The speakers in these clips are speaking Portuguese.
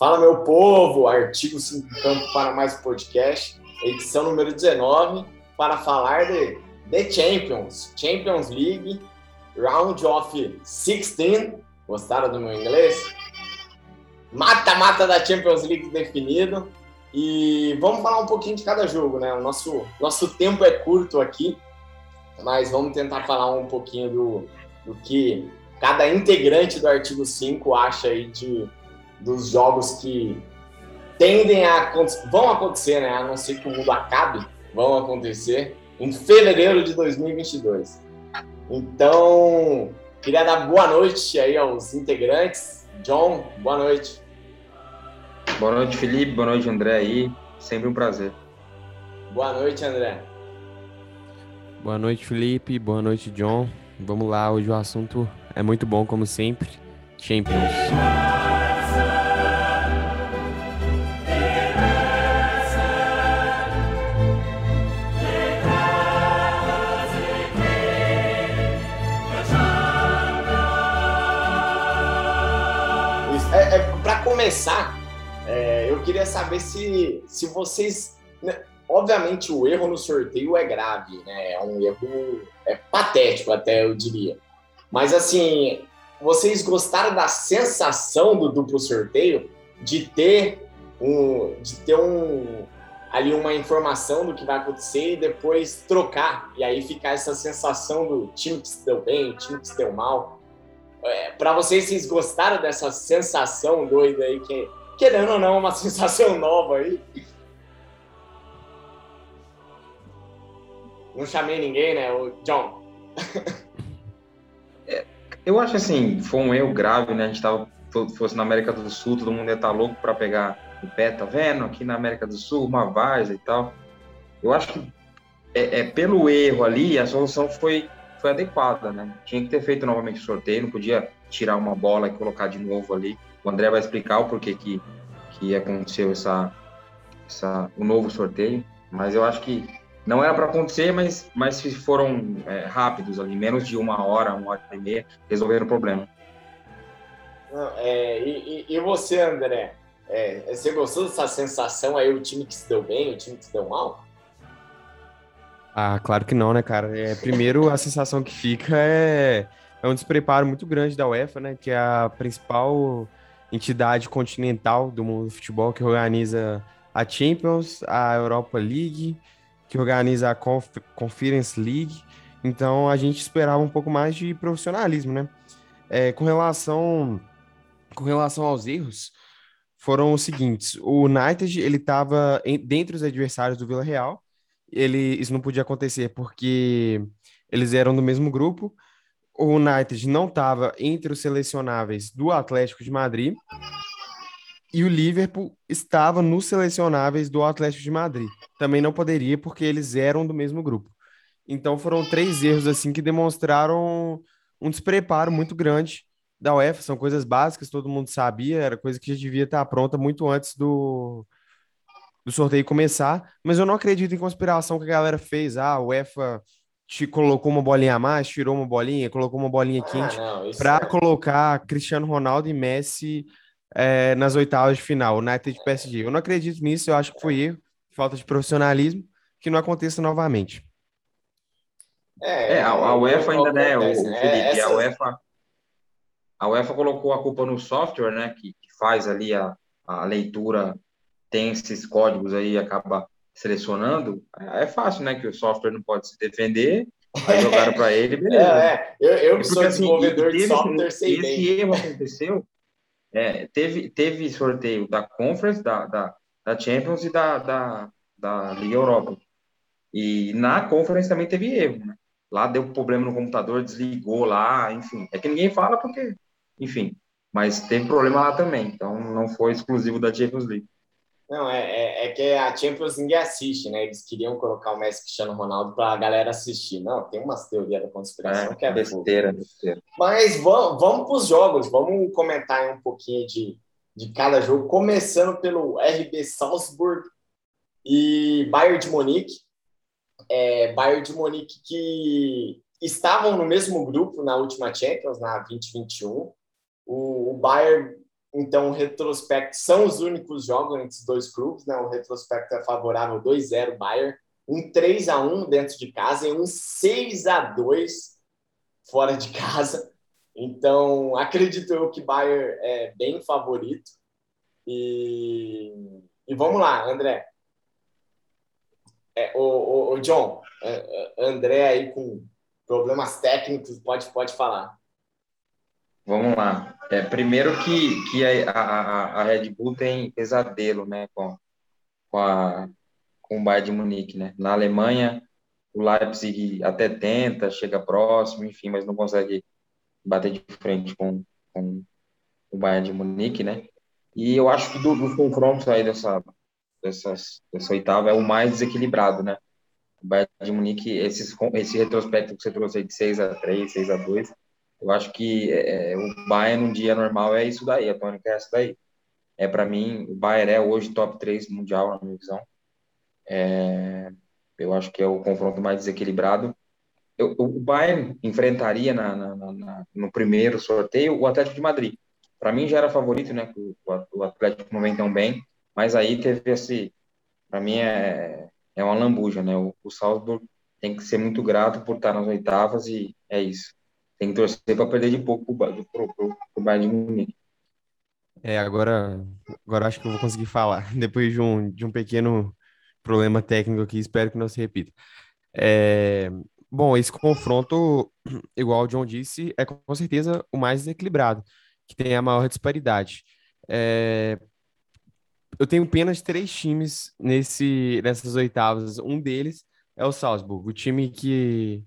Fala, meu povo! Artigo 5 Campo para mais podcast, edição número 19, para falar de The Champions, Champions League, Round of 16. Gostaram do meu inglês? Mata-mata da Champions League definido. E vamos falar um pouquinho de cada jogo, né? O nosso, nosso tempo é curto aqui, mas vamos tentar falar um pouquinho do, do que cada integrante do artigo 5 acha aí de dos jogos que tendem a vão acontecer, né? A não ser que o mundo acabe, vão acontecer em fevereiro de 2022. Então, queria dar boa noite aí aos integrantes. John, boa noite. Boa noite, Felipe. Boa noite, André aí. Sempre um prazer. Boa noite, André. Boa noite, Felipe. Boa noite, John. Vamos lá, hoje o assunto é muito bom, como sempre. Champions. Começar, é, eu queria saber se, se vocês. Né, obviamente, o erro no sorteio é grave, né? É um erro é patético, até eu diria. Mas, assim, vocês gostaram da sensação do duplo sorteio? De ter um. De ter um ali uma informação do que vai acontecer e depois trocar. E aí ficar essa sensação do time que se deu bem, time que se deu mal. É, para vocês, vocês gostaram dessa sensação doida aí, que querendo ou não, é uma sensação nova aí? Não chamei ninguém, né? O John. é, eu acho assim, foi um erro grave, né? A gente tava, fosse na América do Sul, todo mundo ia estar tá louco para pegar o pé, tá vendo? Aqui na América do Sul, uma vaza e tal. Eu acho que é, é pelo erro ali, a solução foi foi adequada, né? Tinha que ter feito novamente o sorteio, não podia tirar uma bola e colocar de novo ali. O André vai explicar o porquê que, que aconteceu essa, essa, o novo sorteio, mas eu acho que não era para acontecer, mas, mas foram é, rápidos ali, menos de uma hora, uma hora e meia, resolveram o problema. É, e, e, você, André? É, você gostou dessa sensação aí, o time que se deu bem, o time que se deu mal? Ah, claro que não, né, cara? É, primeiro, a sensação que fica é, é um despreparo muito grande da UEFA, né? Que é a principal entidade continental do mundo do futebol que organiza a Champions, a Europa League, que organiza a Conf Conference League. Então a gente esperava um pouco mais de profissionalismo, né? É, com relação com relação aos erros, foram os seguintes: o United ele estava dentre os adversários do Vila Real ele, isso não podia acontecer porque eles eram do mesmo grupo. O United não estava entre os selecionáveis do Atlético de Madrid e o Liverpool estava nos selecionáveis do Atlético de Madrid. Também não poderia porque eles eram do mesmo grupo. Então foram três erros assim que demonstraram um despreparo muito grande da UEFA. São coisas básicas, todo mundo sabia, era coisa que já devia estar pronta muito antes do, do sorteio começar, mas eu não acredito em conspiração que a galera fez. Ah, o UEFA te colocou uma bolinha a mais, tirou uma bolinha, colocou uma bolinha ah, quente ah, para é... colocar Cristiano Ronaldo e Messi é, nas oitavas de final, United e PSG. Eu não acredito nisso, eu acho que foi erro, falta de profissionalismo, que não aconteça novamente. É, é a, a, UEFA ainda, né, o, Felipe, é, essa... a UEFA a UEFA colocou a culpa no software, né, que, que faz ali a, a leitura tem esses códigos aí acaba selecionando, é fácil, né? Que o software não pode se defender, aí jogaram para ele, beleza. É, é. Eu, eu que sou assim, desenvolvedor de software, sei esse bem. erro aconteceu, é, teve, teve sorteio da Conference, da, da, da Champions e da, da, da Liga Europa. E na Conference também teve erro, né? Lá deu problema no computador, desligou lá, enfim. É que ninguém fala porque, enfim, mas teve problema lá também. Então não foi exclusivo da Champions League. Não, é, é, é, que a Champions ninguém assiste, né? Eles queriam colocar o Messi Cristiano Ronaldo para a galera assistir. Não, tem umas teorias da conspiração é, que é besteira, besteira. Mas vamos, vamos para os jogos, vamos comentar um pouquinho de, de cada jogo, começando pelo RB Salzburg e Bayern de Munique. É, Bayern de Munique que estavam no mesmo grupo na última Champions, na 2021. O, o Bayern Então, o retrospecto são os únicos jogos entre os dois clubes, né? O retrospecto é favorável 2-0 Bayern, um 3 a 1 dentro de casa e um 6 a 2 fora de casa. Então, acredito eu que Bayern é bem favorito. E, e vamos lá, André. É, o, o, o John, é, é, André aí com problemas técnicos, pode, pode falar. Vamos lá. É, primeiro que, que a, a, a Red Bull tem pesadelo né, com, com, a, com o Bayern de Munique. Né? Na Alemanha, o Leipzig até tenta, chega próximo, enfim, mas não consegue bater de frente com, com o Bayern de Munique, né? E eu acho que do, dos confrontos aí dessa, dessas, dessa oitava é o mais desequilibrado, né? O Bayern de Munique, esses, esse retrospecto que você trouxe aí de 6 a 3 6 a 2 eu acho que é, o Bayern num dia normal é isso daí, a tônica é essa daí. É para mim, o Bayern é hoje top 3 mundial, na minha visão. É, eu acho que é o confronto mais desequilibrado. Eu, o Bayern enfrentaria na, na, na, no primeiro sorteio o Atlético de Madrid. Para mim já era favorito, né? O, o Atlético não vem tão bem, mas aí teve esse. Para mim é, é uma lambuja, né? O, o Salzburg tem que ser muito grato por estar nas oitavas e é isso. Tem que torcer para perder de pouco para o Bayern de Munique. É, agora, agora acho que eu vou conseguir falar, depois de um, de um pequeno problema técnico aqui, espero que não se repita. É, bom, esse confronto, igual o John disse, é com certeza o mais desequilibrado, que tem a maior disparidade. É, eu tenho pena de três times nesse, nessas oitavas. Um deles é o Salzburg, o time que,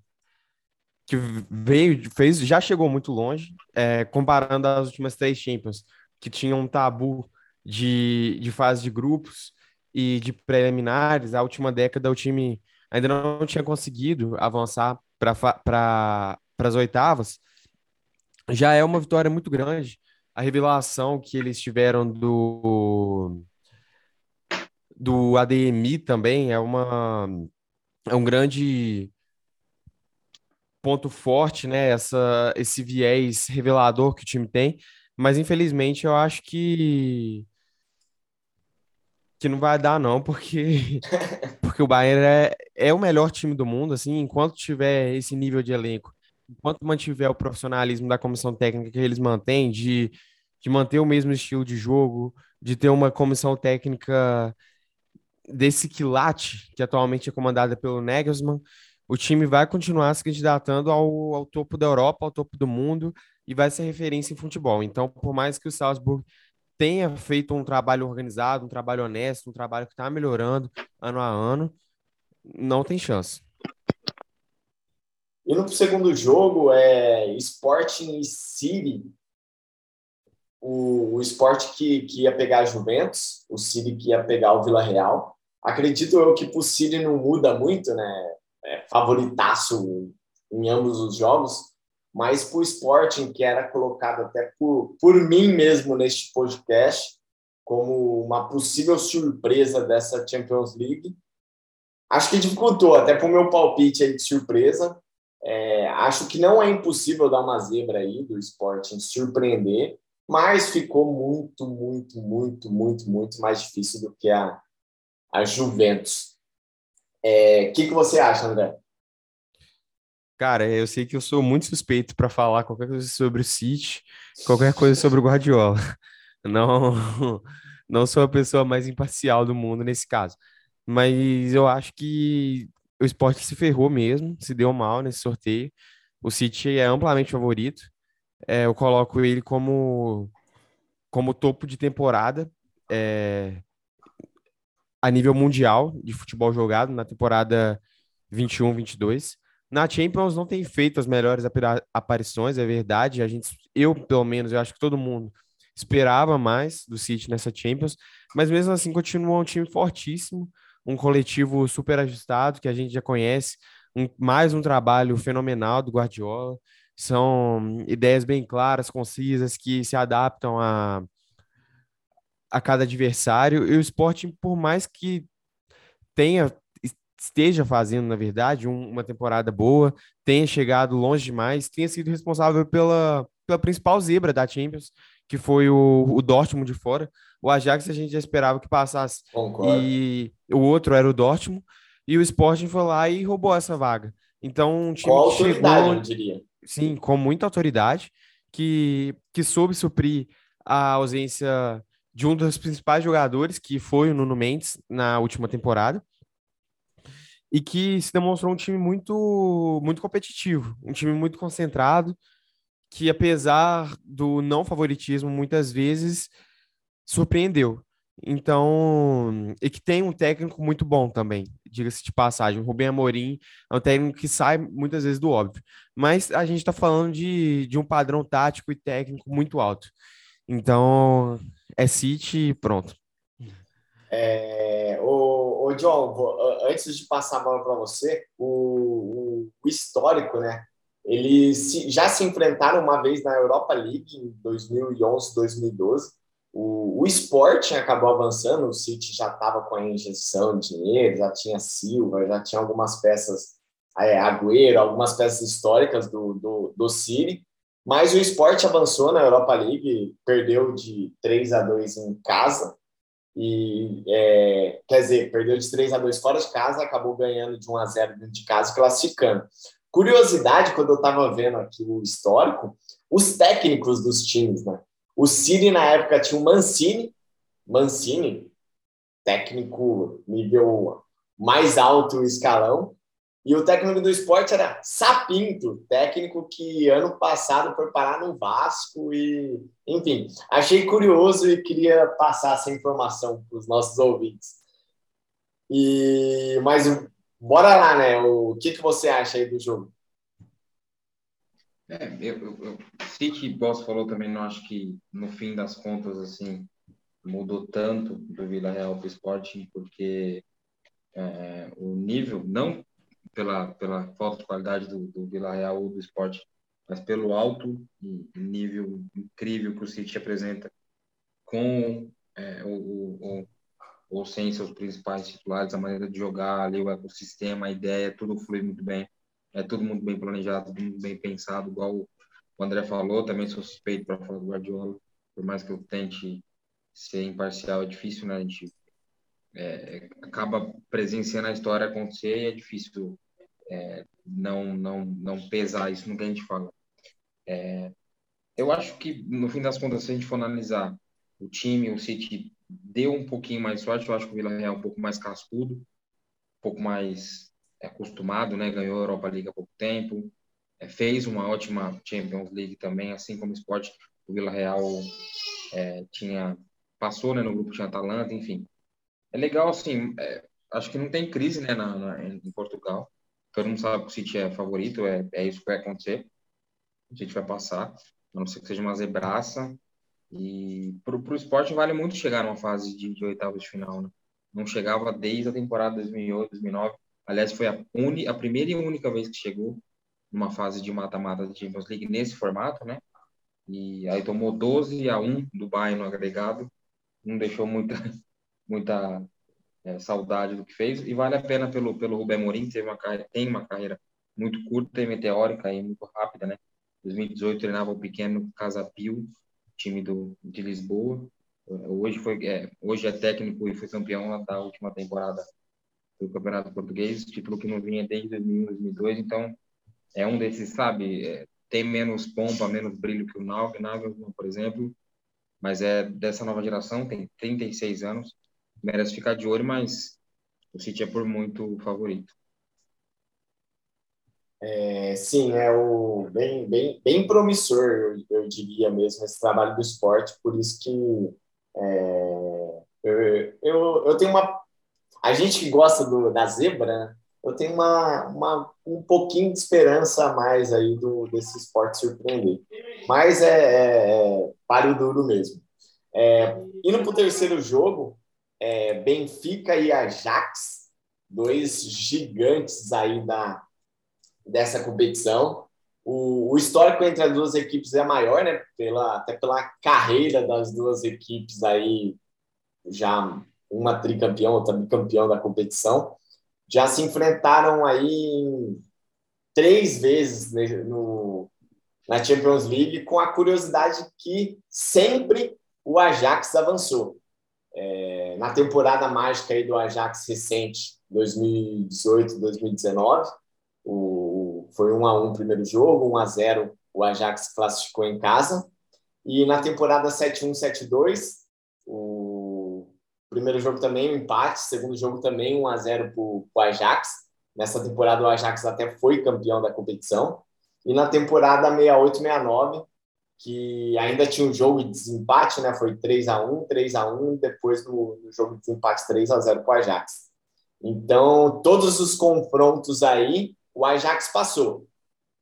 que veio, fez, já chegou muito longe, é, comparando as últimas três Champions, que tinham um tabu de, de fase de grupos e de preliminares. A última década o time ainda não tinha conseguido avançar para as oitavas. Já é uma vitória muito grande. A revelação que eles tiveram do do ADMI também é uma é um grande ponto forte, né? Essa, esse viés revelador que o time tem, mas infelizmente eu acho que que não vai dar não, porque porque o Bayern é, é o melhor time do mundo, assim, enquanto tiver esse nível de elenco, enquanto mantiver o profissionalismo da comissão técnica que eles mantêm de de manter o mesmo estilo de jogo, de ter uma comissão técnica desse quilate, que atualmente é comandada pelo Nagelsmann, o time vai continuar se candidatando ao, ao topo da Europa, ao topo do mundo e vai ser referência em futebol. Então, por mais que o Salzburg tenha feito um trabalho organizado, um trabalho honesto, um trabalho que está melhorando ano a ano, não tem chance. E no segundo jogo é Sporting e City. O, o que, que ia pegar a Juventus, o City que ia pegar o Vila Real. Acredito eu que para o City não muda muito, né? É, favoritaço em ambos os jogos mas para o Sporting, que era colocado até por, por mim mesmo neste podcast como uma possível surpresa dessa Champions League, acho que dificultou, até para o meu palpite aí de surpresa. É, acho que não é impossível dar uma zebra aí do Sporting surpreender, mas ficou muito, muito, muito, muito, muito mais difícil do que a, a Juventus. O é, que, que você acha, André? Cara, eu sei que eu sou muito suspeito para falar qualquer coisa sobre o City, qualquer coisa sobre o Guardiola. Não, não sou a pessoa mais imparcial do mundo nesse caso. Mas eu acho que o esporte se ferrou mesmo, se deu mal nesse sorteio. O City é amplamente favorito. É, eu coloco ele como, como topo de temporada é, a nível mundial de futebol jogado na temporada 21-22. Na Champions não tem feito as melhores aparições, é verdade. A gente, eu pelo menos, eu acho que todo mundo esperava mais do City nessa Champions, mas mesmo assim continua um time fortíssimo, um coletivo super ajustado que a gente já conhece, um, mais um trabalho fenomenal do Guardiola. São ideias bem claras, concisas, que se adaptam a, a cada adversário. E o Sporting, por mais que tenha esteja fazendo, na verdade, um, uma temporada boa, tenha chegado longe demais, tenha sido responsável pela, pela principal zebra da Champions, que foi o, o Dortmund de fora. O Ajax a gente já esperava que passasse. Concordo. E o outro era o Dortmund. E o Sporting foi lá e roubou essa vaga. Então, um time Com que chegou, eu diria. sim, com muita autoridade, que, que soube suprir a ausência de um dos principais jogadores, que foi o Nuno Mendes, na última temporada, e que se demonstrou um time muito, muito competitivo, um time muito concentrado, que apesar do não favoritismo, muitas vezes surpreendeu. Então, e que tem um técnico muito bom também, diga-se de passagem. O Rubem Amorim é um técnico que sai muitas vezes do óbvio, mas a gente está falando de, de um padrão tático e técnico muito alto. Então, é City e pronto. É, o, o John, antes de passar a bola para você, o, o- histórico, né? Eles já se enfrentaram uma vez na Europa League em 2011, 2012. O, o Sporting acabou avançando, o City já estava com a injeção de dinheiro, já tinha Silva, já tinha algumas peças, é, Agüero, algumas peças históricas do, do, do City. Mas o Sport avançou na Europa League, perdeu de 3 a 2 em casa e é, quer dizer, perdeu de 3 a 2 fora de casa, acabou ganhando de 1 a 0 dentro de casa, classificando. Curiosidade, quando eu estava vendo aqui o histórico, os técnicos dos times, né? O City na época tinha o Mancini, Mancini, técnico nível mais alto escalão, e o técnico do esporte era Sapinto, técnico que ano passado foi parar no Vasco e, enfim, achei curioso e queria passar essa informação para os nossos ouvintes. E mas bora lá, né? O que que você acha aí do jogo? É, eu, eu, eu City, igual você falou também, não acho que no fim das contas, assim, mudou tanto do Vila Real para o Sporting, porque é, o nível, não pela, pela falta de qualidade do, do Vila Real ou do Sporting, mas pelo alto nível incrível que o City apresenta com é, o, ou sem seus principais titulares, a maneira de jogar ali, o ecossistema, a ideia, tudo flui muito bem. É tudo muito bem planejado, tudo muito bem pensado, igual o André falou, também sou suspeito para falar do Guardiola, por mais que eu tente ser imparcial, é difícil, né? A gente é, acaba presenciando a história acontecer e é difícil é, não, não, não pesar isso no que a gente fala. É, eu acho que, no fim das contas, se a gente for analisar o time, o City deu um pouquinho mais sorte, eu acho que o Vila Real é um pouco mais cascudo, um pouco mais acostumado, né? Ganhou a Europa League há pouco tempo, é, fez uma ótima Champions League também, assim como o Sport, o Vila Real é, tinha passou, né? No grupo tinha Atalanta, enfim. É legal, assim, é, acho que não tem crise, né? Na, na, em Portugal, todo mundo sabe que o City é favorito, é, é isso que vai acontecer, o City vai passar, a não ser que seja uma zebraça. E para o esporte vale muito chegar numa fase de, de oitavas de final, né? Não chegava desde a temporada 2008, 2009. Aliás, foi a, uni, a primeira e única vez que chegou numa fase de mata-mata da Champions League nesse formato, né? E aí tomou 12 a 1 do Bayern no agregado. Não deixou muita, muita é, saudade do que fez. E vale a pena pelo, pelo Rubem Morim, teve uma carreira, tem uma carreira muito curta e meteórica e muito rápida, né? 2018 treinava o pequeno Casapio, time do, de Lisboa. Hoje, foi, é, hoje é técnico e foi campeão da última temporada do Campeonato Português, título que não vinha desde 2001, 2002. Então, é um desses, sabe, é, tem menos pompa, menos brilho que o Nagelsmann, por exemplo, mas é dessa nova geração, tem 36 anos, merece ficar de olho, mas o City é por muito favorito. É, sim, é o bem, bem, bem promissor, eu, eu, diria mesmo, esse trabalho do esporte, por isso que é, eu, eu, eu tenho uma. A gente que gosta do, da zebra, né? eu tenho uma, uma, um pouquinho de esperança a mais aí do, desse esporte surpreender. Mas é, é, é páreo duro mesmo. É, indo para o terceiro jogo, é, Benfica e Ajax, dois gigantes aí da, dessa competição. O, o, histórico entre as duas equipes é maior, né? Pela, até pela carreira das duas equipes aí, já uma tricampeão, outra bicampeão da competição. Já se enfrentaram aí três vezes no, na Champions League, com a curiosidade que sempre o Ajax avançou. É, na temporada mágica aí do Ajax recente, 2018, 2019, o, foi 1 a 1 o primeiro jogo, 1 a 0 o Ajax classificou em casa. E na temporada 7-1, 7-2, o primeiro jogo também um empate, segundo jogo também 1 a 0 para o Ajax. Nessa temporada o Ajax até foi campeão da competição. E na temporada 68, 69, que ainda tinha um jogo de desempate, né? Foi 3 a 1 3 a 1 depois no, no jogo de desempate 3 a 0 para o Ajax. Então, todos os confrontos aí, o Ajax passou.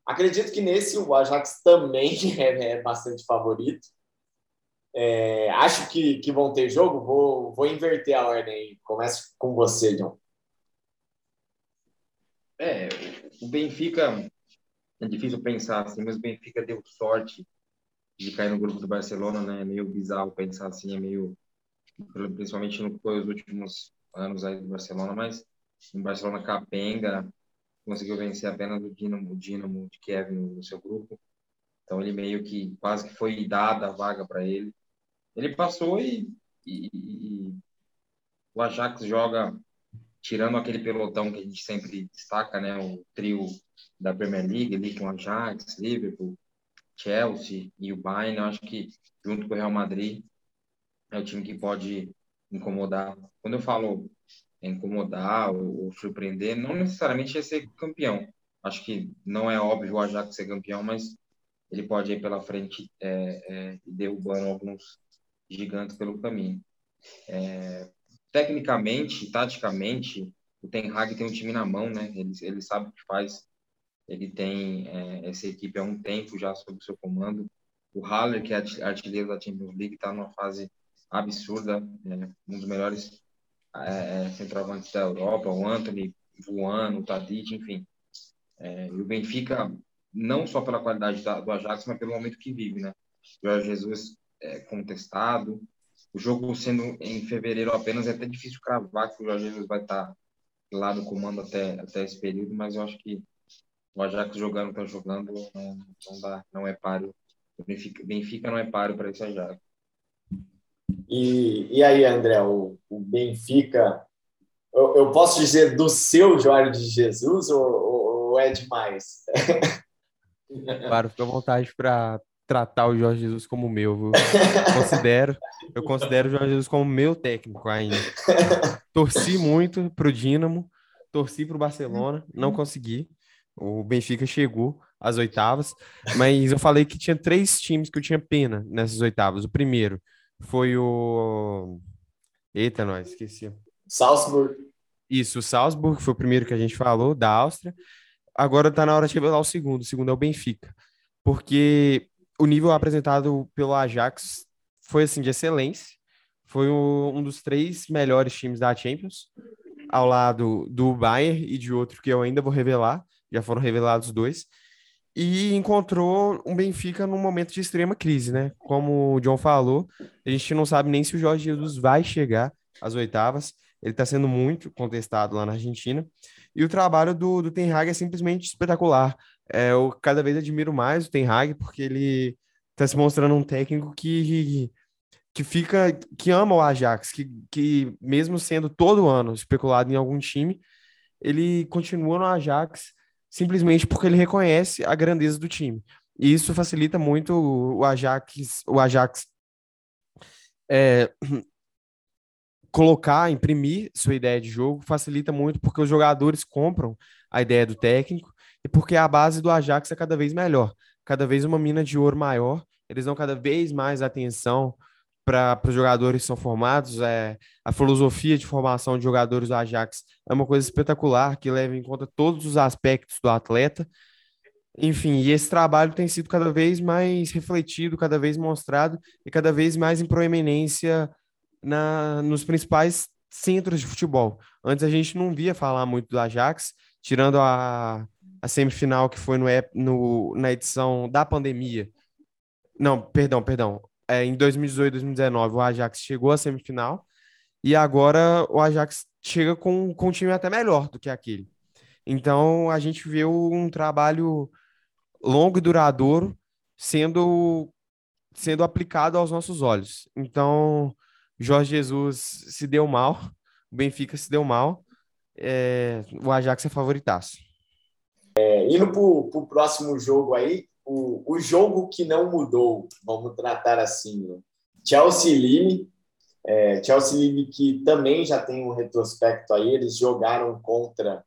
Acredito que nesse o Ajax também é, é bastante favorito. É, acho que, que vão ter jogo. Vou, vou inverter a ordem. Começo com você, John. É, o Benfica é difícil pensar assim, mas o Benfica deu sorte de cair no grupo do Barcelona, né? É meio bizarro pensar assim, é meio principalmente nos últimos anos aí do Barcelona, mas o Barcelona capenga, conseguiu vencer apenas o Dinamo, o Dinamo de Kiev no, no seu grupo. Então ele meio que quase que foi dada a vaga para ele. Ele passou e, e, e, o Ajax joga tirando aquele pelotão que a gente sempre destaca, né, o trio da Premier League ali com Ajax, Liverpool, Chelsea e o Bayern, eu acho que junto com o Real Madrid é o time que pode incomodar. Quando eu falo incomodar ou, ou surpreender, não necessariamente é ser campeão. Acho que não é óbvio o Ajax ser campeão, mas ele pode ir pela frente é, é, derrubando alguns gigantes pelo caminho. É, tecnicamente, taticamente, o Ten Hag tem um time na mão, né? Ele, ele sabe o que faz. Ele tem é, essa equipe há um tempo já sob seu comando. O Haller, que é artilheiro da Champions League, está numa fase absurda, é, um dos melhores é, é, centroavantes da Europa, o Anthony voando, o Tadic, enfim. É, e o Benfica, não só pela qualidade da, do Ajax, mas pelo momento que vive, né? O Jorge Jesus é, contestado, o jogo sendo em fevereiro apenas, é até difícil cravar que o Jorge Jesus vai estar lá no comando até, até esse período, mas eu acho que o Ajax jogando está jogando, não, não, dá, não é páreo. Benfica, Benfica não é páreo para esse Ajax. E, e aí, André, o, o Benfica, eu, eu, posso dizer do seu Jorge de Jesus ou, ou é demais? Claro, fica à vontade para tratar o Jorge Jesus como meu, viu? considero, eu considero o Jorge Jesus como meu técnico ainda. Torci muito pro Dínamo, torci pro Barcelona, não consegui. O Benfica chegou às oitavas, mas eu falei que tinha três times que eu tinha pena nessas oitavas. O primeiro foi o. Eita, nós, esqueci. Salzburg. Isso, o Salzburg foi o primeiro que a gente falou, da Áustria. Agora tá na hora de revelar o segundo. O segundo é o Benfica. Porque o nível apresentado pelo Ajax foi assim de excelência. Foi um dos três melhores times da Champions, ao lado do Bayern e de outro que eu ainda vou revelar. Já foram revelados dois e encontrou um Benfica num momento de extrema crise, né? Como o John falou, a gente não sabe nem se o Jorge Jesus vai chegar às oitavas. Ele está sendo muito contestado lá na Argentina. E o trabalho do, do Ten Hag é simplesmente espetacular. É, eu cada vez admiro mais o Ten Hag porque ele está se mostrando um técnico que, que fica, que ama o Ajax, que, que mesmo sendo todo ano especulado em algum time, ele continua no Ajax simplesmente porque ele reconhece a grandeza do time. E isso facilita muito o Ajax, o Ajax é, colocar, imprimir sua ideia de jogo, facilita muito porque os jogadores compram a ideia do técnico e porque a base do Ajax é cada vez melhor, cada vez uma mina de ouro maior, eles dão cada vez mais atenção para os jogadores que são formados. É, a filosofia de formação de jogadores do Ajax é uma coisa espetacular que leva em conta todos os aspectos do atleta. Enfim, e esse trabalho tem sido cada vez mais refletido, cada vez mostrado e cada vez mais em proeminência na, nos principais centros de futebol. Antes a gente não via falar muito do Ajax, tirando a, a semifinal que foi no, no, na edição da pandemia. Não, perdão, perdão é, em 2018, 2019, o Ajax chegou à semifinal e agora o Ajax chega com, com um time até melhor do que aquele. Então a gente vê um trabalho longo e duradouro sendo sendo aplicado aos nossos olhos. Então, Jorge Jesus se deu mal, o Benfica se deu mal, é, o Ajax é favoritaço. É, indo para o próximo jogo aí, o, o jogo que não mudou, vamos tratar assim, né? Chelsea Lille, é, Chelsea Lille que também já tem um retrospecto aí, eles jogaram contra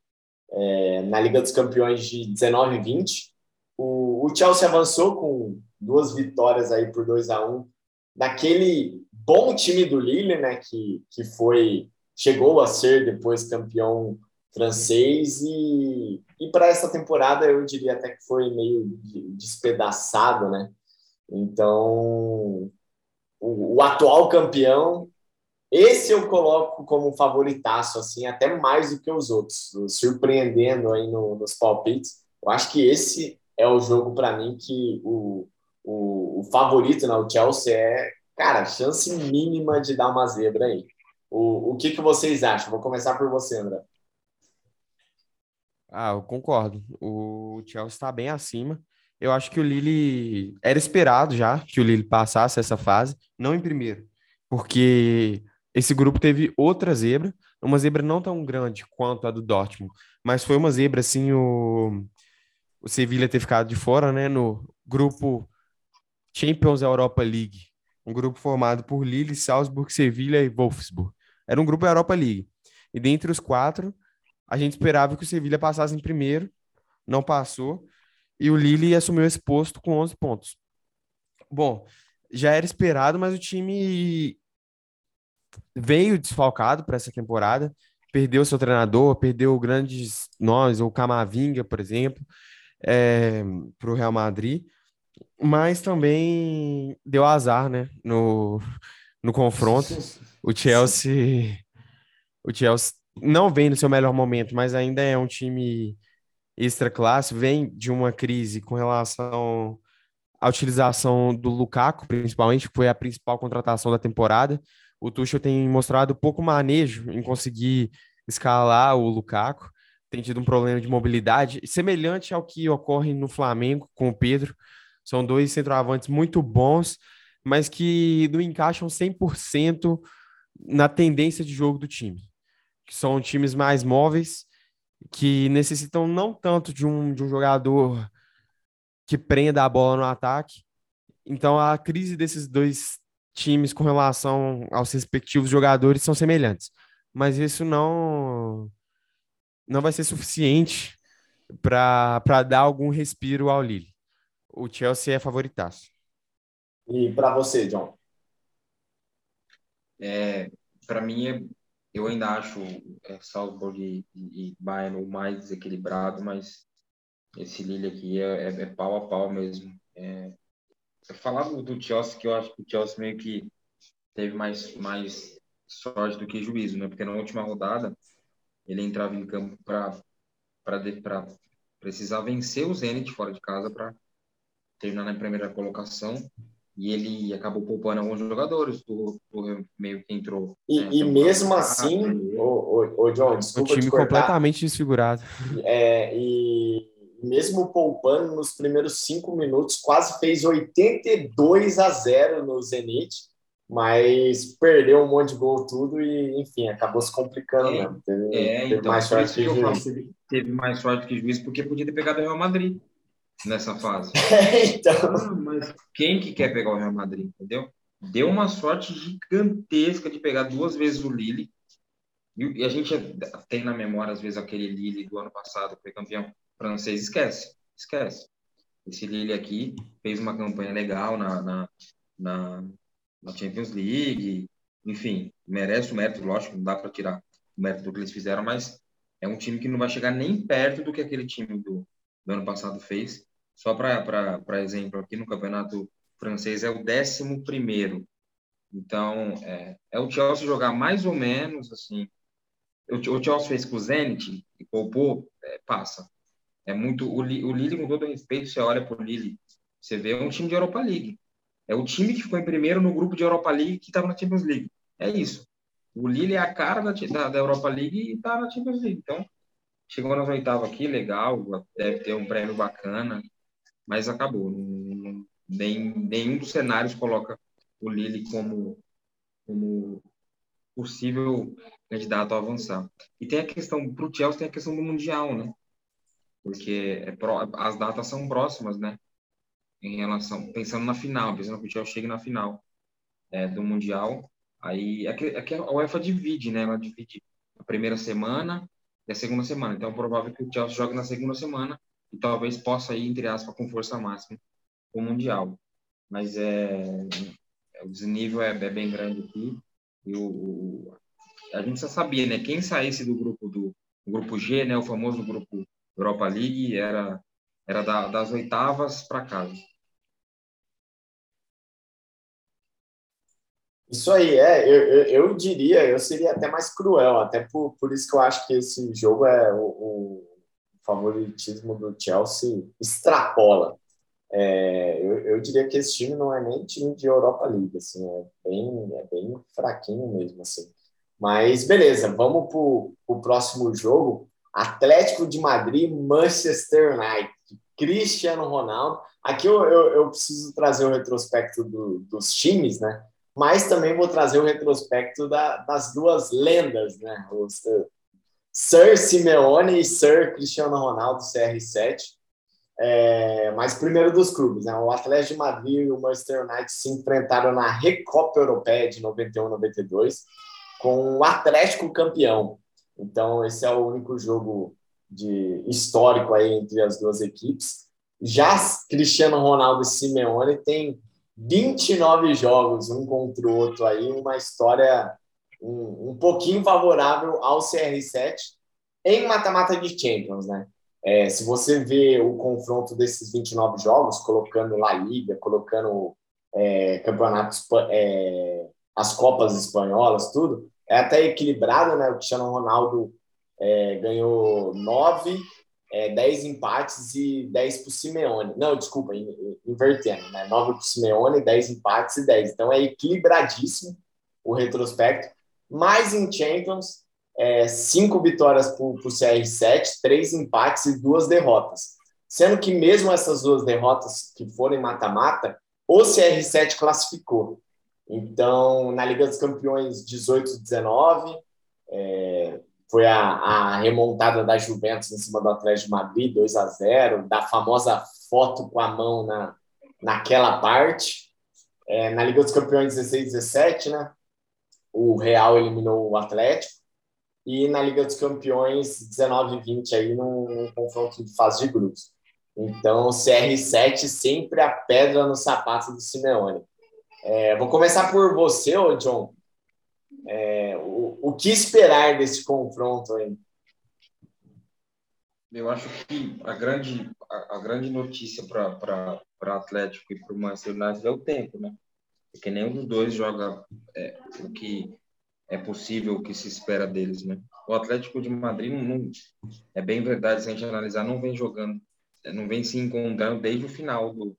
é, na Liga dos Campeões de 19 e 20. O, o Chelsea avançou com duas vitórias aí por 2 a 1 daquele bom time do Lille, né, que, que foi chegou a ser depois campeão francês e, e para essa temporada eu diria até que foi meio despedaçado, né? Então, o, o atual campeão esse eu coloco como favoritaço, assim, até mais do que os outros, surpreendendo aí no, nos palpites. Eu acho que esse é o jogo para mim que o, o, o favorito, né, o Chelsea, é, cara, chance mínima de dar uma zebra aí. O, o que, que vocês acham? Vou começar por você, André. Ah, eu concordo. O Chelsea está bem acima. Eu acho que o Lille era esperado já que o Lille passasse essa fase, não em primeiro, porque esse grupo teve outra zebra, uma zebra não tão grande quanto a do Dortmund, mas foi uma zebra assim o o Sevilla ter ficado de fora, né, no grupo Champions Europa League, um grupo formado por Lille, Salzburg, Sevilla e Wolfsburg. Era um grupo Europa League. E dentre os quatro, a gente esperava que o Sevilla passasse em primeiro, não passou, e o Lille assumiu esse posto com 11 pontos. Bom, já era esperado, mas o time veio desfalcado para essa temporada, perdeu seu treinador, perdeu grandes nomes, o Camavinga, por exemplo, é, para o Real Madrid, mas também deu azar, né, no, no confronto. O Chelsea, o Chelsea não vem no seu melhor momento, mas ainda é um time extra classe, vem de uma crise com relação à utilização do Lukaku, principalmente, que foi a principal contratação da temporada. O Tuchel tem mostrado pouco manejo em conseguir escalar o Lukaku, tem tido um problema de mobilidade, semelhante ao que ocorre no Flamengo com o Pedro. São dois centroavantes muito bons, mas que não encaixam 100% na tendência de jogo do time. Que são times mais móveis, que necessitam não tanto de um, de um jogador que prenda a bola no ataque. Então, a crise desses dois times com relação aos respectivos jogadores são semelhantes. Mas isso não não vai ser suficiente para dar algum respiro ao Lille. O Chelsea é favoritaço. E para você, John? É, para mim, é, eu ainda acho é, Salzburg e, e Bayern o mais desequilibrado, mas esse Lille aqui é, é, é pau a pau mesmo. É, falar do, do Chelsea, que eu acho que o Chelsea meio que teve mais, mais sorte do que juízo, né? Porque na última rodada ele entrava em campo para precisar vencer o Zenit fora de casa para terminar na primeira colocação e ele acabou poupando alguns jogadores do, do meio que entrou. E, né, e mesmo assim, o, o, o John, desculpa o time completamente desfigurado. É, e mesmo poupando nos primeiros cinco minutos, quase fez 82 a 0 no Zenit, mas perdeu um monte de gol tudo e, enfim, acabou se complicando. É, né? teve, é, teve então, mais sorte que, que juiz. Teve mais sorte que juiz porque podia ter pegado o Real Madrid nessa fase. então... Ah, mas quem que quer pegar o Real Madrid, entendeu? Deu uma sorte gigantesca de pegar duas vezes o Lille. E a gente tem na memória, às vezes, aquele Lille do ano passado, que foi campeão francês, esquece, esquece. Esse Lille aqui fez uma campanha legal na, na, na, na Champions League, enfim, merece o mérito, lógico, não dá para tirar o mérito do que eles fizeram, mas é um time que não vai chegar nem perto do que aquele time do, do ano passado fez. Só para exemplo, aqui no campeonato francês é o décimo primeiro. Então, é, é o Chelsea jogar mais ou menos assim. O, o Chelsea fez com o Zenit e poupou, é, passa. É muito. O, o Lille, com todo respeito, você olha para o Lille, você vê um time de Europa League. É o time que ficou em primeiro no grupo de Europa League que estava na Champions League. É isso. O Lille é a cara da, da, da Europa League e está na Champions League. Então, chegou nas oitavas aqui, legal, deve ter um prêmio bacana, mas acabou. Nem, nenhum dos cenários coloca o Lille como, como possível candidato a avançar. E tem a questão, para o Chelsea tem a questão do Mundial, né? Porque é pro, as datas são próximas, né? Em relação, pensando na final, pensando que o Chelsea chegue na final é, do Mundial, aí é que, é que a UEFA divide, né? Ela divide a primeira semana e a segunda semana. Então é provável que o Chelsea jogue na segunda semana e talvez possa ir, entre aspas, com força máxima o Mundial. Mas é, o desnível é, é bem grande aqui. E o, o, a gente já sabia, né? Quem saísse do grupo do grupo G, né? O famoso grupo Europa League, era, era da, das oitavas para casa. Isso aí, é, eu, eu, eu, diria, eu seria até mais cruel, até por, por isso que eu acho que esse jogo é o, o favoritismo do Chelsea extrapola. É, eu, eu, diria que esse time não é nem time de Europa League, assim, é bem, é bem fraquinho mesmo, assim. Mas beleza, vamos para o próximo jogo. Atlético de Madrid, Manchester United, Cristiano Ronaldo. Aqui eu, eu, eu preciso trazer o retrospecto do, dos times, né? Mas também vou trazer o retrospecto da, das duas lendas, né? Os, Sir Simeone e Sir Cristiano Ronaldo, CR7. É, mas primeiro dos clubes, né? O Atlético de Madrid e o Manchester United se enfrentaram na Recopa Europeia de 91-92 com o Atlético campeão. Então esse é o único jogo de histórico aí entre as duas equipes. Já Cristiano Ronaldo e Simeone têm 29 jogos um contra o outro aí, uma história um, um pouquinho favorável ao CR7 em mata-mata de Champions, né? É, se você vê o confronto desses 29 jogos, colocando La Liga, colocando é, campeonatos, é, as Copas Espanholas, tudo, é até equilibrado, né? O Cristiano Ronaldo é, ganhou 9, é, 10 empates e 10 para o Simeone. Não, desculpa, invertendo, né? 9 para o Simeone, 10 empates e 10. Então é equilibradíssimo o retrospecto. Mas em Champions, é, cinco vitórias para o CR7, três empates e duas derrotas. Sendo que mesmo essas duas derrotas que foram mata-mata, o CR7 classificou. Então, na Liga dos Campeões 18-19, é, foi a, a, remontada da Juventus em cima do Atlético de Madrid, 2 a 0 da famosa foto com a mão na, naquela parte. É, na Liga dos Campeões 16-17, né, o Real eliminou o Atlético e na Liga dos Campeões 19 e 20 aí num, confronto de fase de grupos. Então, CR7 sempre a pedra no sapato do Simeone. É, vou começar por você, ô John. É, o, o que esperar desse confronto aí? Eu acho que a grande, a, a grande notícia para Atlético e para o Manchester United é o tempo, né? Porque nenhum dos dois joga é, o que é possível, o que se espera deles, né? O Atlético de Madrid, não, é bem verdade, se a gente analisar, não vem jogando, não vem se encontrando desde o final do,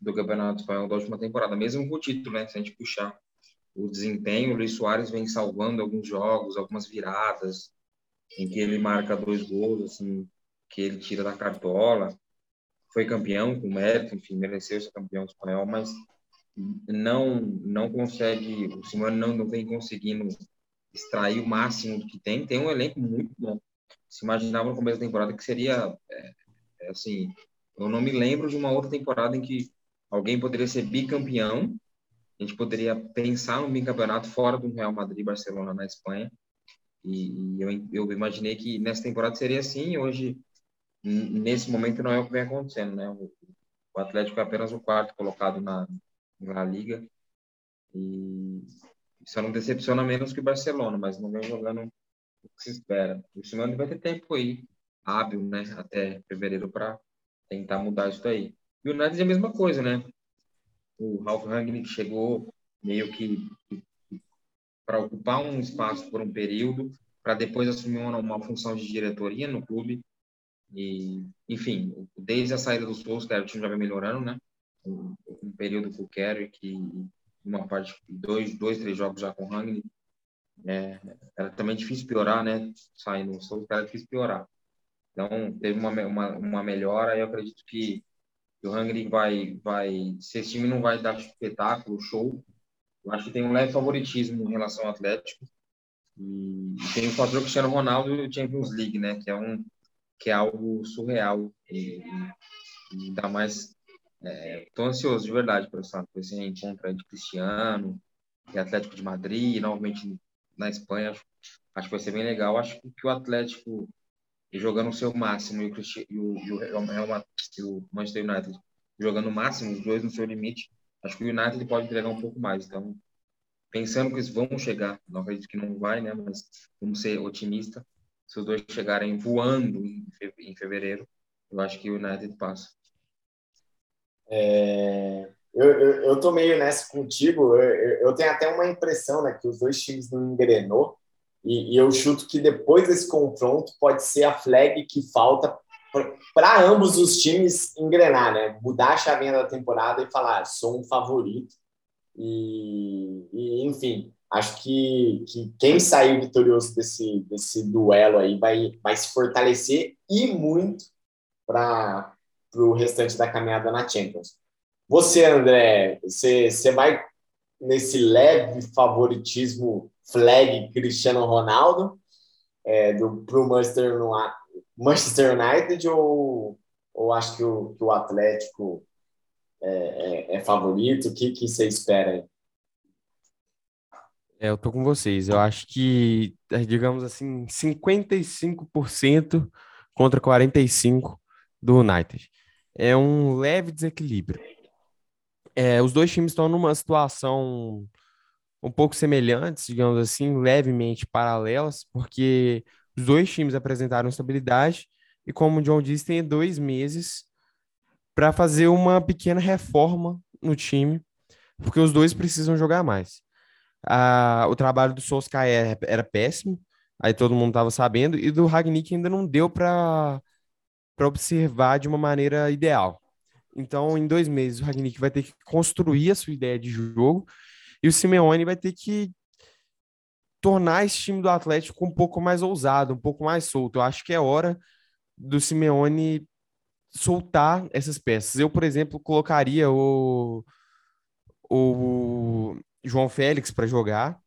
do Campeonato Espanhol da última temporada, mesmo com o título, né? Se a gente puxar o desempenho, o Luiz Soares vem salvando alguns jogos, algumas viradas, em que ele marca dois gols, assim, que ele tira da cartola. Foi campeão com mérito, enfim, mereceu ser campeão espanhol, mas não não consegue, o Simone não, não vem conseguindo extrair o máximo do que tem. Tem um elenco muito bom. Se imaginava no começo da temporada que seria, é, é, assim, eu não me lembro de uma outra temporada em que alguém poderia ser bicampeão. A gente poderia pensar no bicampeonato fora do Real Madrid e Barcelona na Espanha. E, e eu, eu imaginei que nessa temporada seria assim. Hoje, nesse momento, não é o que vem acontecendo, né? O, o Atlético é apenas o quarto colocado na, na Liga. E só não decepciona menos que o Barcelona, mas não vem jogando o que se espera. O Simeone vai ter tempo aí, hábil, né, até fevereiro para tentar mudar isso daí. E o United é a mesma coisa, né? O Ralf Rangnick chegou meio que para ocupar um espaço por um período, para depois assumir uma, uma, função de diretoria no clube. E, enfim, desde a saída dos Solskjaer, o time já vai melhorando, né? Um, um período que eu quero e uma parte, dois, dois, três jogos já com o Rangnick. É, era também difícil piorar, né? Saindo o cara difícil piorar. Então, teve uma, uma, uma melhora e eu acredito que o Hungry vai, vai, se esse time não vai dar espetáculo, show, eu acho que tem um leve favoritismo em relação ao Atlético. E tem o fator Cristiano Ronaldo e o Champions League, né? Que é um que é algo surreal e, e ainda mais É, ansioso de verdade por esse, reencontro de Cristiano e Atlético de Madrid, novamente na Espanha. Acho, acho que vai ser bem legal. Acho que o Atlético jogando o seu máximo e o, e o, e o, e o Manchester United jogando o máximo, os dois no seu limite, acho que o United pode entregar um pouco mais. Então, pensando que eles vão chegar, não acredito que não vai, né? Mas vamos ser otimista. Se os dois chegarem voando em fevereiro, eu acho que o United passa. É, eu, eu, eu tô meio nessa contigo. Eu, eu, tenho até uma impressão, né, que os dois times não engrenou. E, e eu chuto que depois desse confronto pode ser a flag que falta para ambos os times engrenar, né? Mudar a chavinha da temporada e falar, ah, sou um favorito. E, e, enfim, acho que, que quem sair vitorioso desse, desse duelo aí vai, vai se fortalecer e muito para o restante da caminhada na Champions. Você, André, você, você vai nesse leve favoritismo flag Cristiano Ronaldo é, para o Manchester, Manchester United ou, ou acho que o, que o Atlético é, é, é favorito? O que, que você espera aí? É, eu tô com vocês. Eu acho que, digamos assim, 55% contra 45% do United é um leve desequilíbrio. É, os dois times estão numa situação um pouco semelhantes, digamos assim, levemente paralelas, porque os dois times apresentaram estabilidade e, como o John disse, tem dois meses para fazer uma pequena reforma no time, porque os dois precisam jogar mais. Ah, o trabalho do Solskjaer era, péssimo, aí todo mundo estava sabendo, e do Ragnick ainda não deu para para observar de uma maneira ideal. Então, em dois meses, o Ragnick vai ter que construir a sua ideia de jogo e o Simeone vai ter que tornar esse time do Atlético um pouco mais ousado, um pouco mais solto. Eu acho que é hora do Simeone soltar essas peças. Eu, por exemplo, colocaria o, o João Félix para jogar.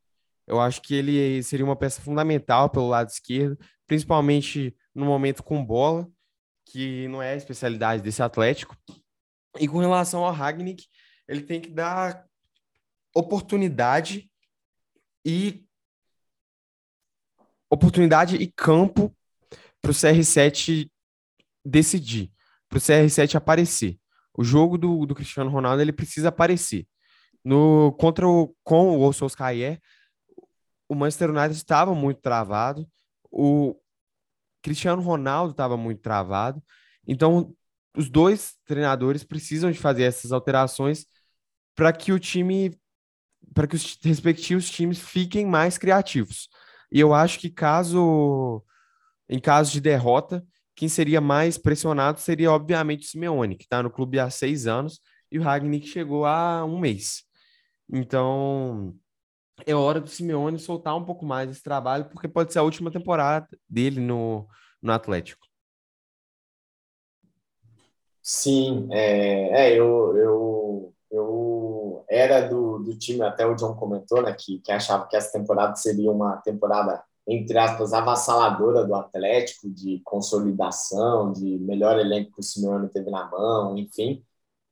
Eu acho que ele seria uma peça fundamental pelo lado esquerdo, principalmente no momento com bola que não é a especialidade desse Atlético. E com relação ao Ragnick, ele tem que dar oportunidade e oportunidade e campo para o CR7 decidir, para o CR7 aparecer. O jogo do, do Cristiano Ronaldo ele precisa aparecer. No contra o com o Solskjaer, o Manchester United estava muito travado. O Cristiano Ronaldo estava muito travado. Então, os dois treinadores precisam de fazer essas alterações para que o time, para que os respectivos times fiquem mais criativos. E eu acho que caso, em caso de derrota, quem seria mais pressionado seria, obviamente, o Simeone, que está no clube há seis anos, e o Ragnick chegou há um mês. Então, é hora do Simeone soltar um pouco mais esse trabalho, porque pode ser a última temporada dele no, no Atlético. Sim, é, é eu, eu, eu era do, do time, até o John comentou, né, que, que achava que essa temporada seria uma temporada, entre aspas, avassaladora do Atlético, de consolidação, de melhor elenco que o Simeone teve na mão, enfim.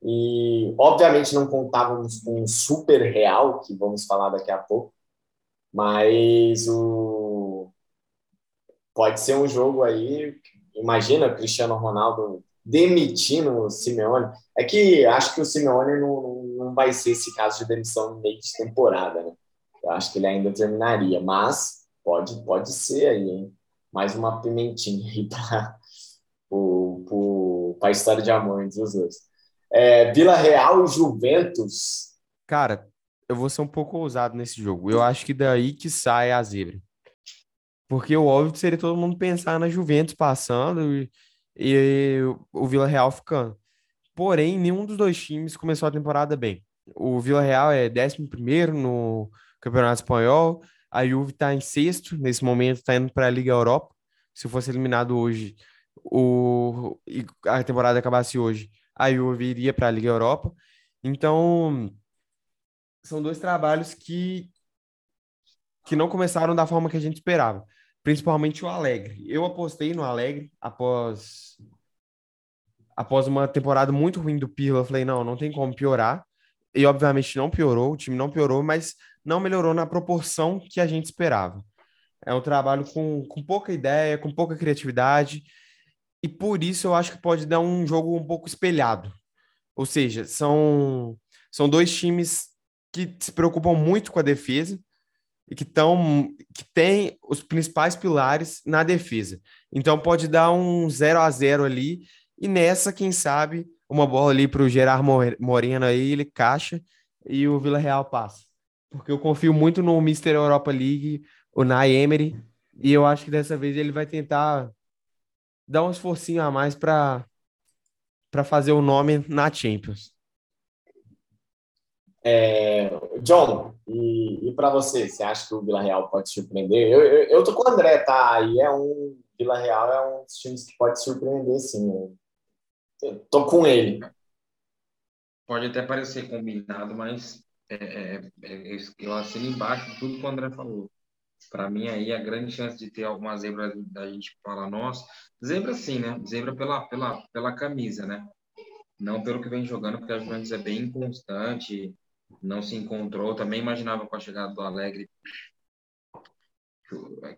E, obviamente, não contávamos com um super real, que vamos falar daqui a pouco, mas o... pode ser um jogo aí. Imagina Cristiano Ronaldo demitindo o Simeone. É que acho que o Simeone não, não vai ser esse caso de demissão no meio de temporada, né? Eu acho que ele ainda terminaria, mas pode, pode ser aí, hein? Mais uma pimentinha aí para a história de amor entre os dois. É, Vila Real e Juventus. Cara, eu vou ser um pouco ousado nesse jogo. Eu acho que daí que sai a zebra. Porque o óbvio seria todo mundo pensar na Juventus passando e, e o Vila Real ficando. Porém, nenhum dos dois times começou a temporada bem. O Vila Real é 11 no Campeonato Espanhol, a Juve está em sexto, nesse momento está indo para a Liga Europa. Se fosse eliminado hoje, o, a temporada acabasse hoje, a Juve iria para a Liga Europa. Então, são dois trabalhos que que não começaram da forma que a gente esperava, principalmente o Alegre. Eu apostei no Alegre após após uma temporada muito ruim do Pirlo, eu falei, não, não tem como piorar. E obviamente não piorou, o time não piorou, mas não melhorou na proporção que a gente esperava. É um trabalho com, com pouca ideia, com pouca criatividade, e por isso eu acho que pode dar um jogo um pouco espelhado. Ou seja, são, são dois times que se preocupam muito com a defesa, e que estão que tem os principais pilares na defesa. Então pode dar um 0 a 0 ali e nessa, quem sabe, uma bola ali para o Gerard Moreno aí, ele caixa e o Vila Real passa. Porque eu confio muito no Mr. Europa League, o Nay Emery, e eu acho que dessa vez ele vai tentar dar um esforcinho a mais para para fazer o nome na Champions. É, John, e, e para você, você acha que o Vila Real pode surpreender? Eu, eu, eu, tô com o André, tá? E é um. Vila Real é um dos times que pode surpreender, sim. Eu tô com ele. Pode até parecer combinado, mas é, é, é, eu assino embaixo tudo que o André falou. Para mim, aí, a grande chance de ter alguma zebra da gente falar, nossa, zebra sim, né? Zebra pela, pela, pela camisa, né? Não pelo que vem jogando, porque a Juventus é bem inconstante, não se encontrou. Também imaginava com a chegada do Alegre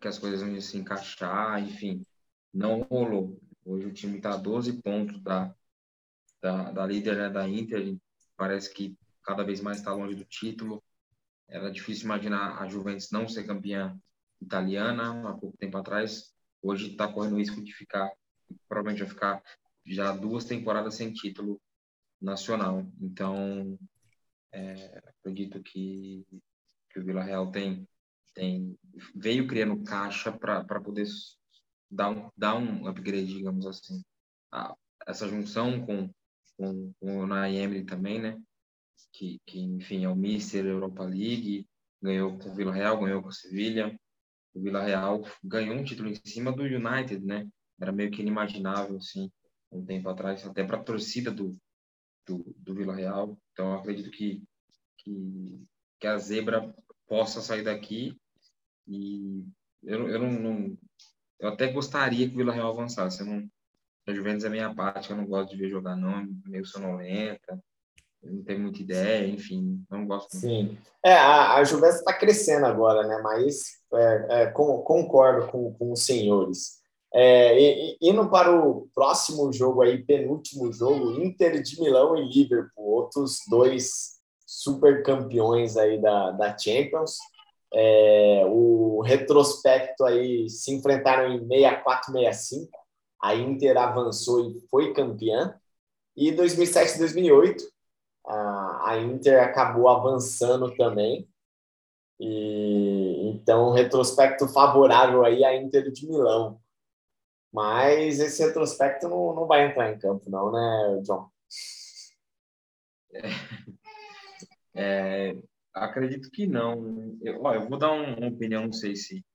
que as coisas iam se encaixar, enfim, não rolou. Hoje o time está a 12 pontos da, da, da líder né, da Inter, parece que cada vez mais está longe do título. Era difícil imaginar a Juventus não ser campeã italiana há pouco tempo atrás. Hoje está correndo risco de ficar, provavelmente vai ficar já duas temporadas sem título nacional. Então, é, acredito que, que o Vila Real tem, tem veio criando caixa para poder dar um, dar um upgrade, digamos assim. Ah, essa junção com, com, com o Naemri também, né? Que, que, enfim, é o Mister Europa League, ganhou com o Vila Real, ganhou com o Sevilha. O Vila Real ganhou um título em cima do United, né? Era meio que inimaginável, assim, um tempo atrás, até para a torcida do, do, do Vila Real. Então, acredito que, que, que, a zebra possa sair daqui e eu, eu não, não, eu até gostaria que o Vila Real avançasse. Eu não, a Juventus é meio apática, eu não gosto de ver jogar não, é meio sonolenta, não tem muita ideia, enfim, não gosto muito. Sim, é, a, a Juventus está crescendo agora, né, mas é, é, com, concordo com, com os senhores. É, e, indo para o próximo jogo aí, penúltimo jogo, Inter de Milão e Liverpool, outros dois super campeões aí da, da Champions. É, o retrospecto aí se enfrentaram em 64-65, a Inter avançou e foi campeã. E 2007 2008, a, Inter acabou avançando também. E então, retrospecto favorável aí à Inter de Milão. Mas esse retrospecto não, não vai entrar em campo, não, né, John? É, é, acredito que não. Eu, ó, eu vou dar um, uma opinião, não sei se.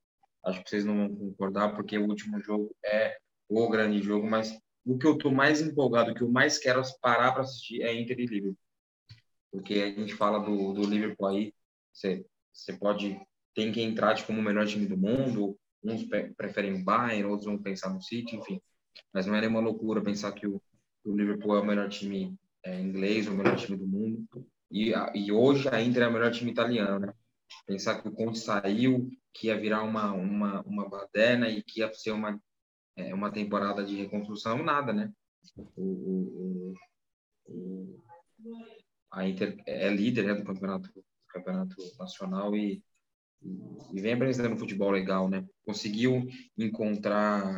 Acho que vocês não vão concordar, porque o último jogo é o grande jogo, mas o que eu estou mais empolgado, o que eu mais quero parar para assistir é Inter e Liverpool. Porque a gente fala do, do Liverpool aí, você, você pode. Tem que entrar como o melhor time do mundo, Uns preferem o Bayern, outros vão pensar no City, enfim. Mas não é nenhuma loucura pensar que o, o Liverpool é o melhor time é, inglês, o melhor time do mundo. E, e hoje a Inter é o melhor time italiano, né? Pensar que o Conte saiu, que ia virar uma, uma, uma baderna e que ia ser uma, é, uma temporada de reconstrução, nada, né? O, o, o, a Inter é líder né, do campeonato, do campeonato nacional e e vem apresentando futebol legal, né? Conseguiu encontrar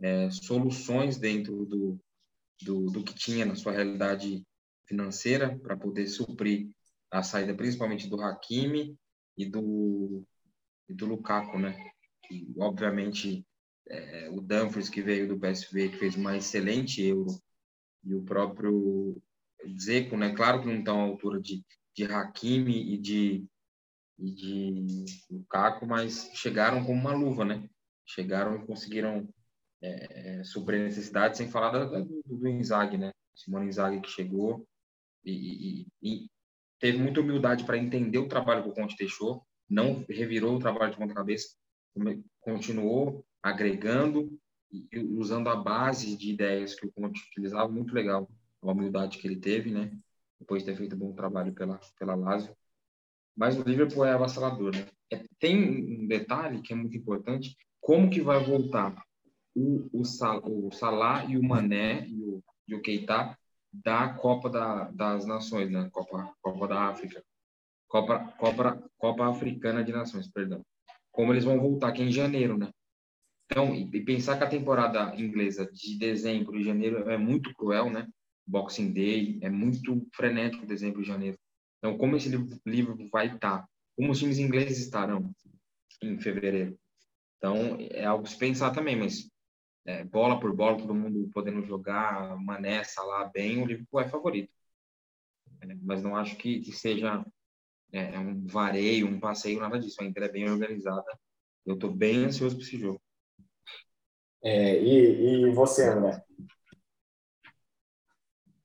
é, soluções dentro do, do, do, que tinha na sua realidade financeira para poder suprir a saída principalmente do Hakimi e do, e do Lukaku, né? Que, obviamente, é, o Dumfries, que veio do PSV, que fez uma excelente Euro, e o próprio Zeco, né? Claro que não estão à altura de, de Hakimi e de e de Lukaku, mas chegaram como uma luva, né? Chegaram e conseguiram é, suprir necessidades, sem falar do, do Inzaghi, né? Simone Inzaghi que chegou e, e, e teve muita humildade para entender o trabalho que o Conte deixou, não revirou o trabalho de ponta cabeça, continuou agregando e usando a base de ideias que o Conte utilizava, muito legal a humildade que ele teve, né? Depois de ter feito um bom trabalho pela pela Lazio. Mas o Liverpool é avassalador, né? É, tem um detalhe que é muito importante, como que vai voltar o, o, Sal, o Salah e o Mané e o, e o Keita da Copa da, das Nações, né? Copa, Copa da África. Copa, Copa, Copa Africana de Nações, perdão. Como eles vão voltar aqui em janeiro, né? Então, e pensar que a temporada inglesa de dezembro e janeiro é muito cruel, né? Boxing Day é muito frenético dezembro e janeiro. Então, como esse livro vai estar? Como os times ingleses estarão em fevereiro? Então, é algo se pensar também, mas é, bola por bola, todo mundo podendo jogar, Mané, Salah bem, o Liverpool é favorito. É, mas não acho que, que seja é, é um vareio, um passeio, nada disso. A Inter é bem organizada. Eu estou bem ansioso para esse jogo. É, e, e você, André?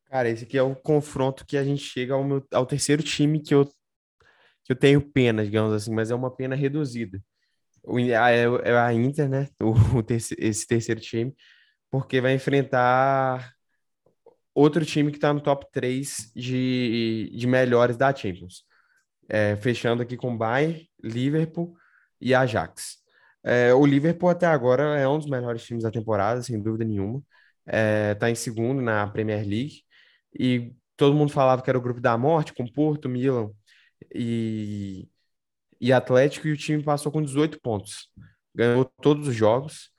Cara, esse aqui é o confronto que a gente chega ao, meu, ao terceiro time que eu, que eu tenho pena, digamos assim, mas é uma pena reduzida. O, a, é, é a Inter, né? O, o esse terceiro time, porque vai enfrentar outro time que está no top 3 de, de melhores da Champions. É, fechando aqui com Bayern, Liverpool e Ajax. É, o Liverpool até agora é um dos melhores times da temporada, sem dúvida nenhuma. Está é, tá em segundo na Premier League e todo mundo falava que era o grupo da morte, com Porto, Milan e, e Atlético, e o time passou com 18 pontos. Ganhou todos os jogos.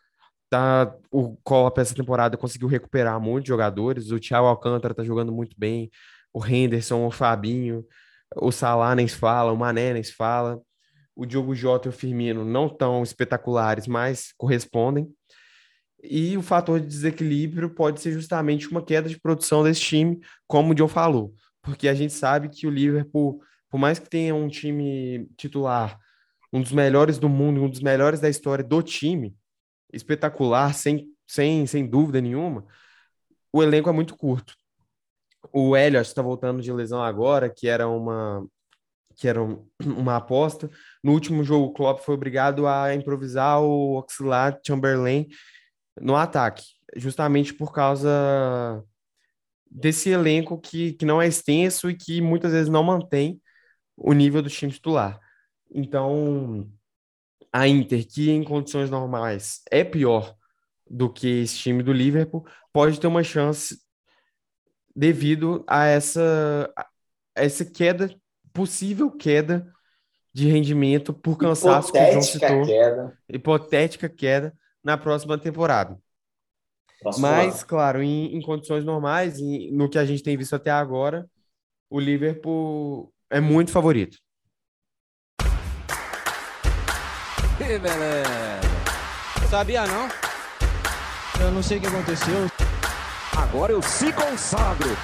Tá, o Copa essa temporada conseguiu recuperar muitos jogadores. O Thiago Alcântara tá jogando muito bem. O Henderson, o Fabinho, o Salah nem fala, o Mané nem fala. O Diogo Jota e o Firmino não tão espetaculares, mas correspondem. E o fator de desequilíbrio pode ser justamente uma queda de produção desse time, como o Joe falou, porque a gente sabe que o Liverpool, por mais que tenha um time titular, um dos melhores do mundo, um dos melhores da história do time, espetacular, sem, sem, sem dúvida nenhuma, o elenco é muito curto. O Elliot está voltando de lesão agora, que era uma que era uma aposta. No último jogo, o Klopp foi obrigado a improvisar o Oxlade Chamberlain no ataque, justamente por causa desse elenco que, que não é extenso e que muitas vezes não mantém o nível do time titular. Então, a Inter, que em condições normais é pior do que esse time do Liverpool, pode ter uma chance devido a essa, a essa queda, possível queda de rendimento por cansaço hipotética que o João citou. Queda. Hipotética queda na próxima temporada. Próximo Mas, claro, em, em, condições normais, e no que a gente tem visto até agora, o Liverpool é muito favorito. Que beleza! Sabia não? Eu não sei o que aconteceu. Agora eu se consagro.